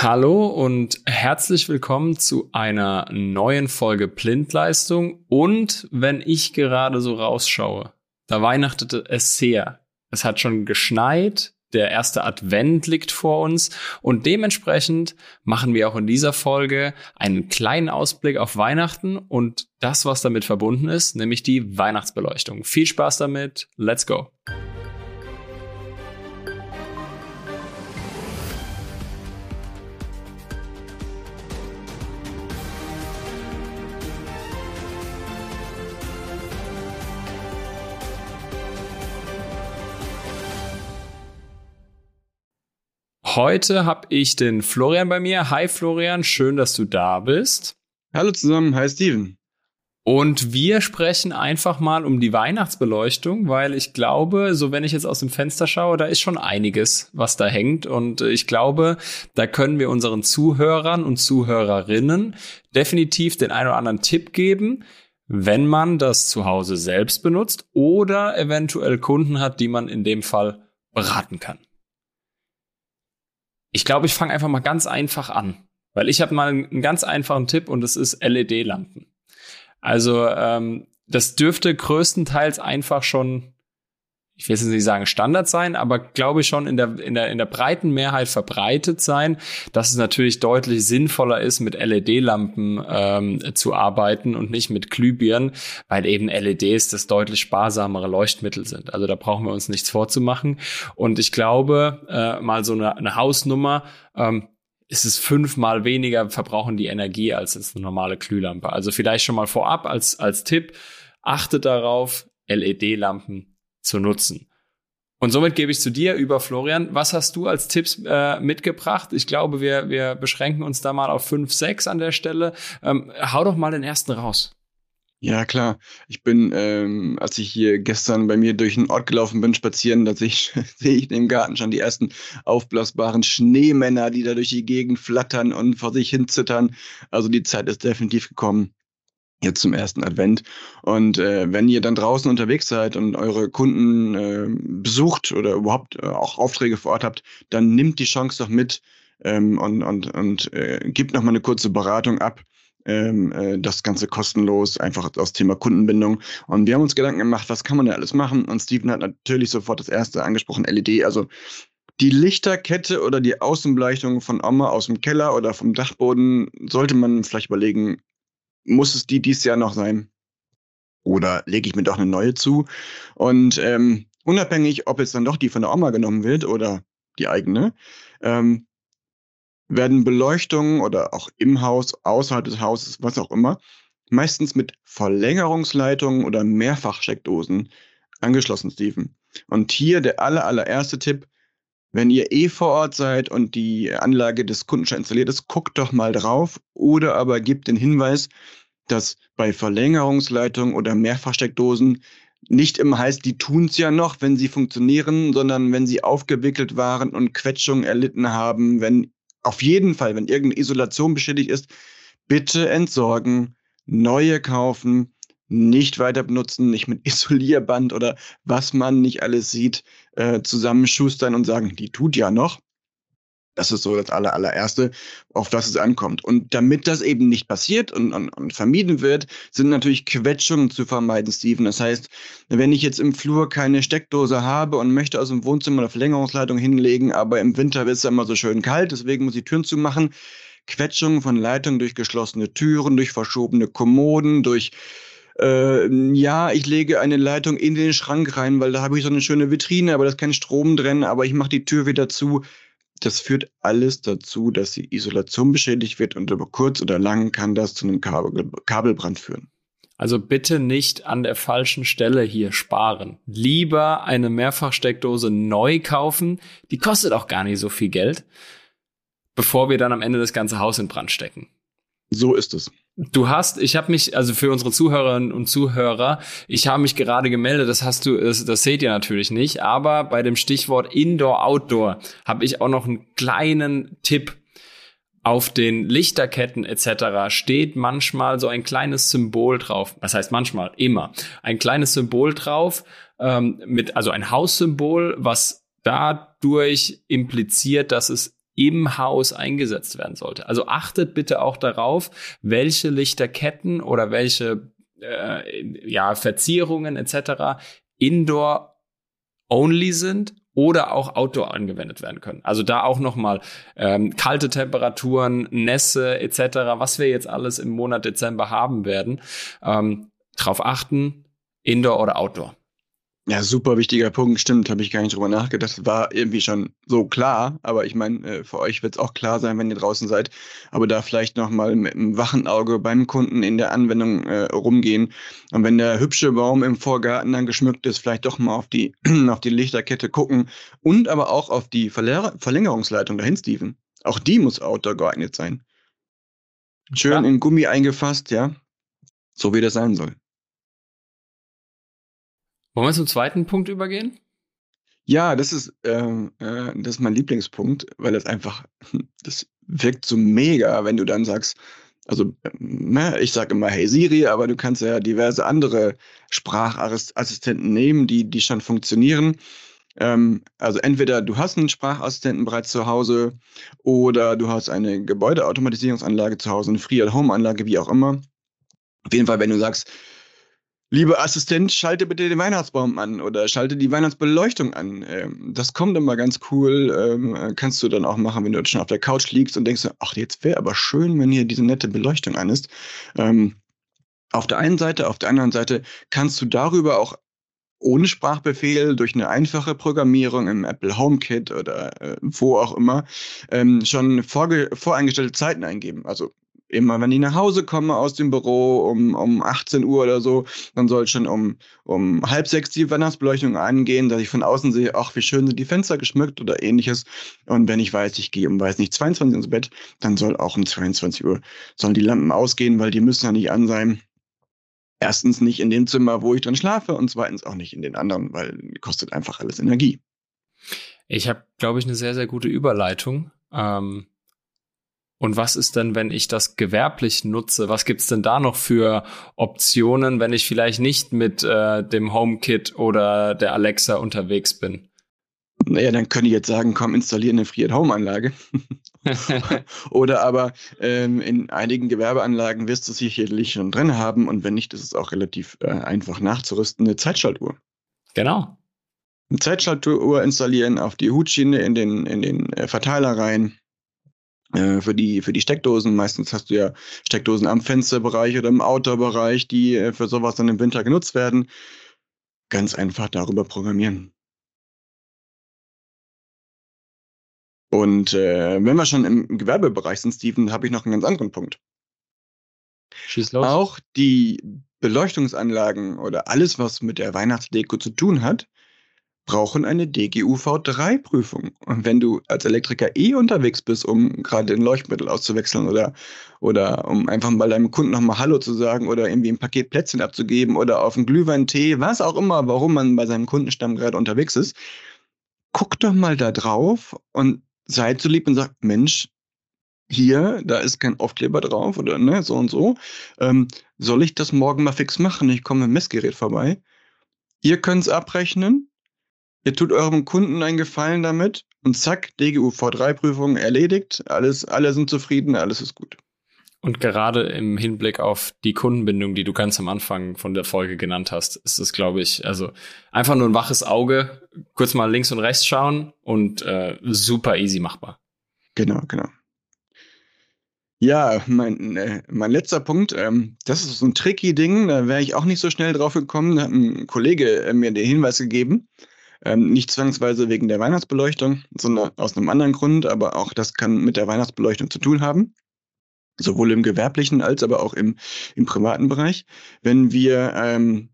Hallo und herzlich willkommen zu einer neuen Folge Blindleistung. Und wenn ich gerade so rausschaue, da weihnachtete es sehr. Es hat schon geschneit, der erste Advent liegt vor uns und dementsprechend machen wir auch in dieser Folge einen kleinen Ausblick auf Weihnachten und das, was damit verbunden ist, nämlich die Weihnachtsbeleuchtung. Viel Spaß damit, let's go! Heute habe ich den Florian bei mir. Hi Florian, schön, dass du da bist. Hallo zusammen, hi Steven. Und wir sprechen einfach mal um die Weihnachtsbeleuchtung, weil ich glaube, so wenn ich jetzt aus dem Fenster schaue, da ist schon einiges, was da hängt. Und ich glaube, da können wir unseren Zuhörern und Zuhörerinnen definitiv den einen oder anderen Tipp geben, wenn man das zu Hause selbst benutzt oder eventuell Kunden hat, die man in dem Fall beraten kann. Ich glaube, ich fange einfach mal ganz einfach an, weil ich habe mal einen ganz einfachen Tipp und das ist LED-Lampen. Also ähm, das dürfte größtenteils einfach schon ich will jetzt nicht sagen Standard sein, aber glaube ich schon in der, in der, in der breiten Mehrheit verbreitet sein, dass es natürlich deutlich sinnvoller ist, mit LED-Lampen ähm, zu arbeiten und nicht mit Glühbirnen, weil eben LEDs das deutlich sparsamere Leuchtmittel sind. Also da brauchen wir uns nichts vorzumachen. Und ich glaube, äh, mal so eine, eine Hausnummer, ähm, ist es fünfmal weniger verbrauchen die Energie als jetzt eine normale Glühlampe. Also vielleicht schon mal vorab als, als Tipp, achtet darauf, LED-Lampen zu nutzen. Und somit gebe ich zu dir über Florian. Was hast du als Tipps äh, mitgebracht? Ich glaube, wir, wir beschränken uns da mal auf fünf, sechs an der Stelle. Ähm, hau doch mal den ersten raus. Ja, klar. Ich bin, ähm, als ich hier gestern bei mir durch den Ort gelaufen bin, spazieren, da sehe ich, ich im Garten schon die ersten aufblasbaren Schneemänner, die da durch die Gegend flattern und vor sich hin zittern. Also die Zeit ist definitiv gekommen, jetzt zum ersten Advent. Und äh, wenn ihr dann draußen unterwegs seid und eure Kunden äh, besucht oder überhaupt äh, auch Aufträge vor Ort habt, dann nimmt die Chance doch mit ähm, und, und, und äh, gibt nochmal eine kurze Beratung ab. Ähm, äh, das Ganze kostenlos, einfach aus Thema Kundenbindung. Und wir haben uns Gedanken gemacht, was kann man da alles machen? Und Steven hat natürlich sofort das erste angesprochen, LED. Also die Lichterkette oder die Außenbeleuchtung von Oma aus dem Keller oder vom Dachboden sollte man vielleicht überlegen, muss es die dieses Jahr noch sein? Oder lege ich mir doch eine neue zu? Und ähm, unabhängig, ob jetzt dann doch die von der Oma genommen wird oder die eigene, ähm, werden Beleuchtungen oder auch im Haus, außerhalb des Hauses, was auch immer, meistens mit Verlängerungsleitungen oder Mehrfachsteckdosen angeschlossen, Steven. Und hier der aller, allererste Tipp, wenn ihr eh vor Ort seid und die Anlage des Kunden schon installiert ist, guckt doch mal drauf oder aber gebt den Hinweis, dass bei Verlängerungsleitungen oder Mehrfachsteckdosen nicht immer heißt, die tun es ja noch, wenn sie funktionieren, sondern wenn sie aufgewickelt waren und Quetschungen erlitten haben, wenn auf jeden Fall, wenn irgendeine Isolation beschädigt ist, bitte entsorgen, neue kaufen, nicht weiter benutzen, nicht mit Isolierband oder was man nicht alles sieht, äh, zusammenschustern und sagen, die tut ja noch. Das ist so das aller, allererste, auf das es ankommt. Und damit das eben nicht passiert und, und, und vermieden wird, sind natürlich Quetschungen zu vermeiden, Steven. Das heißt, wenn ich jetzt im Flur keine Steckdose habe und möchte aus dem Wohnzimmer eine Verlängerungsleitung hinlegen, aber im Winter ist es immer so schön kalt, deswegen muss ich Türen zumachen. Quetschungen von Leitungen durch geschlossene Türen, durch verschobene Kommoden, durch äh, ja, ich lege eine Leitung in den Schrank rein, weil da habe ich so eine schöne Vitrine, aber da ist kein Strom drin, aber ich mache die Tür wieder zu das führt alles dazu, dass die Isolation beschädigt wird und über kurz oder lang kann das zu einem Kabel Kabelbrand führen. Also bitte nicht an der falschen Stelle hier sparen. Lieber eine Mehrfachsteckdose neu kaufen. Die kostet auch gar nicht so viel Geld, bevor wir dann am Ende das ganze Haus in Brand stecken. So ist es. Du hast, ich habe mich, also für unsere Zuhörerinnen und Zuhörer, ich habe mich gerade gemeldet, das hast du, das, das seht ihr natürlich nicht, aber bei dem Stichwort Indoor-Outdoor habe ich auch noch einen kleinen Tipp. Auf den Lichterketten etc. steht manchmal so ein kleines Symbol drauf. Was heißt manchmal? Immer. Ein kleines Symbol drauf, ähm, mit, also ein Haussymbol, was dadurch impliziert, dass es im Haus eingesetzt werden sollte. Also achtet bitte auch darauf, welche Lichterketten oder welche äh, ja, Verzierungen etc. indoor only sind oder auch outdoor angewendet werden können. Also da auch nochmal ähm, kalte Temperaturen, Nässe etc., was wir jetzt alles im Monat Dezember haben werden, ähm, drauf achten, indoor oder outdoor. Ja, super wichtiger Punkt, stimmt, habe ich gar nicht drüber nachgedacht. War irgendwie schon so klar, aber ich meine, äh, für euch wird es auch klar sein, wenn ihr draußen seid. Aber da vielleicht nochmal mit einem wachen Auge beim Kunden in der Anwendung äh, rumgehen. Und wenn der hübsche Baum im Vorgarten dann geschmückt ist, vielleicht doch mal auf die, auf die Lichterkette gucken und aber auch auf die Verlänger Verlängerungsleitung dahin, Steven. Auch die muss outdoor geeignet sein. Schön ja. in Gummi eingefasst, ja. So wie das sein soll. Wollen wir zum zweiten Punkt übergehen? Ja, das ist, ähm, äh, das ist mein Lieblingspunkt, weil das einfach, das wirkt so mega, wenn du dann sagst, also ne, ich sage immer Hey Siri, aber du kannst ja diverse andere Sprachassistenten nehmen, die, die schon funktionieren. Ähm, also entweder du hast einen Sprachassistenten bereits zu Hause oder du hast eine Gebäudeautomatisierungsanlage zu Hause, eine Free-at-Home-Anlage, wie auch immer. Auf jeden Fall, wenn du sagst, Lieber Assistent, schalte bitte den Weihnachtsbaum an oder schalte die Weihnachtsbeleuchtung an. Ähm, das kommt immer ganz cool. Ähm, kannst du dann auch machen, wenn du schon auf der Couch liegst und denkst, ach, jetzt wäre aber schön, wenn hier diese nette Beleuchtung an ist. Ähm, auf der einen Seite, auf der anderen Seite kannst du darüber auch ohne Sprachbefehl durch eine einfache Programmierung im Apple HomeKit oder äh, wo auch immer schon voreingestellte Zeiten eingeben. Also immer, wenn ich nach Hause komme aus dem Büro um, um 18 Uhr oder so, dann soll schon um, um halb sechs die Weihnachtsbeleuchtung angehen, dass ich von außen sehe, ach, wie schön sind die Fenster geschmückt oder ähnliches. Und wenn ich weiß, ich gehe um, weiß nicht, 22 ins Bett, dann soll auch um 22 Uhr sollen die Lampen ausgehen, weil die müssen ja nicht an sein. Erstens nicht in dem Zimmer, wo ich drin schlafe und zweitens auch nicht in den anderen, weil kostet einfach alles Energie. Ich habe, glaube ich, eine sehr, sehr gute Überleitung. Ähm und was ist denn, wenn ich das gewerblich nutze? Was gibt's denn da noch für Optionen, wenn ich vielleicht nicht mit äh, dem HomeKit oder der Alexa unterwegs bin? Naja, dann könnte ich jetzt sagen, komm, installiere eine Free-at-Home-Anlage. Oder aber ähm, in einigen Gewerbeanlagen wirst du sicherlich schon drin haben und wenn nicht, ist es auch relativ äh, einfach nachzurüsten, eine Zeitschaltuhr. Genau. Eine Zeitschaltuhr installieren auf die Hutschiene in den, in den äh, Verteiler rein äh, für die, für die Steckdosen. Meistens hast du ja Steckdosen am Fensterbereich oder im Outdoor-Bereich, die äh, für sowas dann im Winter genutzt werden. Ganz einfach darüber programmieren. Und äh, wenn wir schon im Gewerbebereich sind, Steven, habe ich noch einen ganz anderen Punkt. Schieß los. Auch die Beleuchtungsanlagen oder alles, was mit der Weihnachtsdeko zu tun hat, brauchen eine DGUV3-Prüfung. Und wenn du als Elektriker eh unterwegs bist, um gerade ein Leuchtmittel auszuwechseln oder, oder um einfach mal deinem Kunden nochmal Hallo zu sagen oder irgendwie ein Paket Plätzchen abzugeben oder auf einen Glühweintee, was auch immer, warum man bei seinem Kundenstamm gerade unterwegs ist, guck doch mal da drauf und sei zu lieb und sag, Mensch, hier, da ist kein Aufkleber drauf oder ne, so und so. Ähm, soll ich das morgen mal fix machen? Ich komme mit dem Messgerät vorbei. Ihr könnt es abrechnen Ihr tut eurem Kunden einen Gefallen damit und zack, DGU V3-Prüfung erledigt. Alles, alle sind zufrieden, alles ist gut. Und gerade im Hinblick auf die Kundenbindung, die du ganz am Anfang von der Folge genannt hast, ist es, glaube ich, also einfach nur ein waches Auge, kurz mal links und rechts schauen und äh, super easy machbar. Genau, genau. Ja, mein, äh, mein letzter Punkt, ähm, das ist so ein tricky Ding, da wäre ich auch nicht so schnell drauf gekommen. Da hat ein Kollege äh, mir den Hinweis gegeben. Ähm, nicht zwangsweise wegen der Weihnachtsbeleuchtung, sondern aus einem anderen Grund, aber auch das kann mit der Weihnachtsbeleuchtung zu tun haben. Sowohl im gewerblichen als aber auch im, im privaten Bereich. Wenn wir ähm,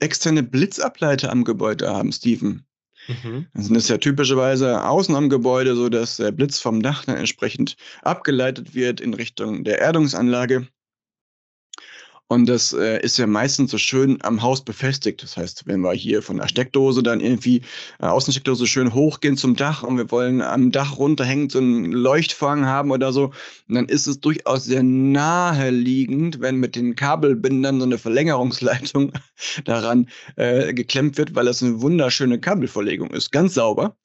externe Blitzableiter am Gebäude haben, Steven, Mhm. Das ist ja typischerweise außen am Gebäude, so dass der Blitz vom Dach dann entsprechend abgeleitet wird in Richtung der Erdungsanlage. Und das äh, ist ja meistens so schön am Haus befestigt. Das heißt, wenn wir hier von der Steckdose dann irgendwie äh, Außensteckdose schön hochgehen zum Dach und wir wollen am Dach runterhängend so einen Leuchtfang haben oder so, dann ist es durchaus sehr naheliegend, wenn mit den Kabelbindern so eine Verlängerungsleitung daran äh, geklemmt wird, weil das eine wunderschöne Kabelverlegung ist. Ganz sauber.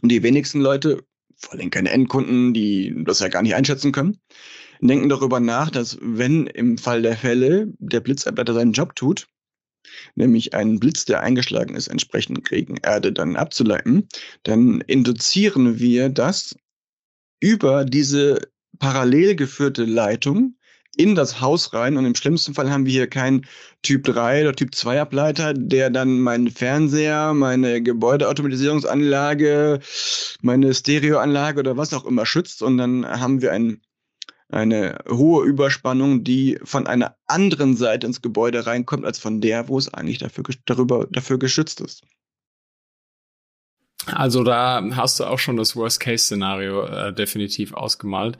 Und die wenigsten Leute vor allem keine Endkunden, die das ja gar nicht einschätzen können, denken darüber nach, dass wenn im Fall der Fälle der Blitzableiter seinen Job tut, nämlich einen Blitz, der eingeschlagen ist, entsprechend gegen Erde dann abzuleiten, dann induzieren wir das über diese parallel geführte Leitung in das Haus rein. Und im schlimmsten Fall haben wir hier keinen Typ 3 oder Typ 2 Ableiter, der dann meinen Fernseher, meine Gebäudeautomatisierungsanlage, meine Stereoanlage oder was auch immer schützt. Und dann haben wir ein, eine hohe Überspannung, die von einer anderen Seite ins Gebäude reinkommt, als von der, wo es eigentlich dafür, darüber, dafür geschützt ist. Also da hast du auch schon das Worst-Case-Szenario äh, definitiv ausgemalt.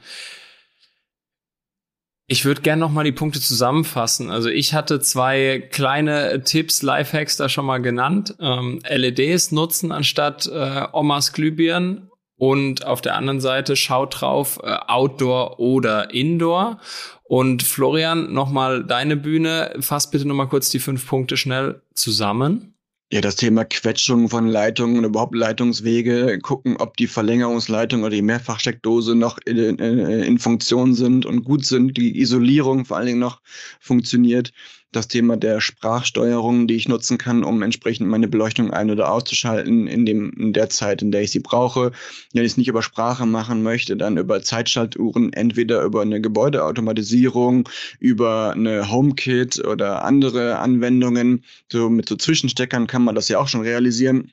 Ich würde gerne noch mal die Punkte zusammenfassen. Also ich hatte zwei kleine Tipps, Lifehacks da schon mal genannt. Ähm, LEDs nutzen anstatt äh, Omas Glühbirnen und auf der anderen Seite schaut drauf äh, Outdoor oder Indoor. Und Florian, noch mal deine Bühne. Fass bitte noch mal kurz die fünf Punkte schnell zusammen. Ja, das Thema Quetschung von Leitungen und überhaupt Leitungswege, gucken, ob die Verlängerungsleitung oder die Mehrfachsteckdose noch in, in, in Funktion sind und gut sind, die Isolierung vor allen Dingen noch funktioniert das Thema der Sprachsteuerung, die ich nutzen kann, um entsprechend meine Beleuchtung ein- oder auszuschalten in, dem, in der Zeit, in der ich sie brauche. Wenn ich es nicht über Sprache machen möchte, dann über Zeitschaltuhren, entweder über eine Gebäudeautomatisierung, über eine HomeKit oder andere Anwendungen. So mit so Zwischensteckern kann man das ja auch schon realisieren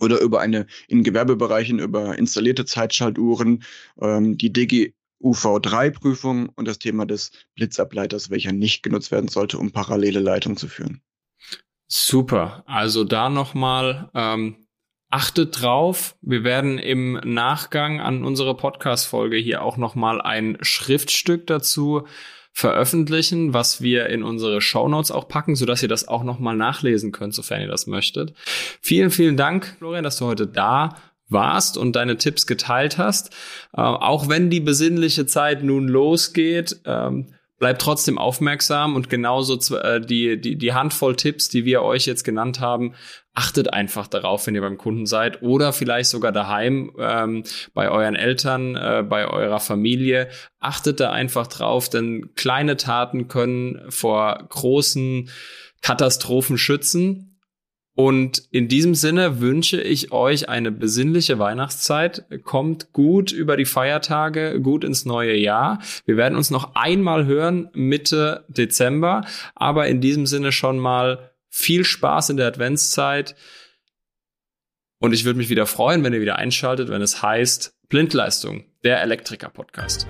oder über eine in Gewerbebereichen über installierte Zeitschaltuhren. Ähm, die DG UV3-Prüfung und das Thema des Blitzableiters, welcher nicht genutzt werden sollte, um parallele Leitungen zu führen. Super. Also da nochmal ähm, achtet drauf. Wir werden im Nachgang an unsere Podcast-Folge hier auch nochmal ein Schriftstück dazu veröffentlichen, was wir in unsere Show Notes auch packen, sodass ihr das auch nochmal nachlesen könnt, sofern ihr das möchtet. Vielen, vielen Dank, Florian, dass du heute da warst und deine Tipps geteilt hast. Äh, auch wenn die besinnliche Zeit nun losgeht, ähm, bleibt trotzdem aufmerksam und genauso äh, die, die, die Handvoll Tipps, die wir euch jetzt genannt haben, achtet einfach darauf, wenn ihr beim Kunden seid oder vielleicht sogar daheim ähm, bei euren Eltern, äh, bei eurer Familie. Achtet da einfach drauf, denn kleine Taten können vor großen Katastrophen schützen. Und in diesem Sinne wünsche ich euch eine besinnliche Weihnachtszeit. Kommt gut über die Feiertage, gut ins neue Jahr. Wir werden uns noch einmal hören Mitte Dezember. Aber in diesem Sinne schon mal viel Spaß in der Adventszeit. Und ich würde mich wieder freuen, wenn ihr wieder einschaltet, wenn es heißt Blindleistung, der Elektriker-Podcast.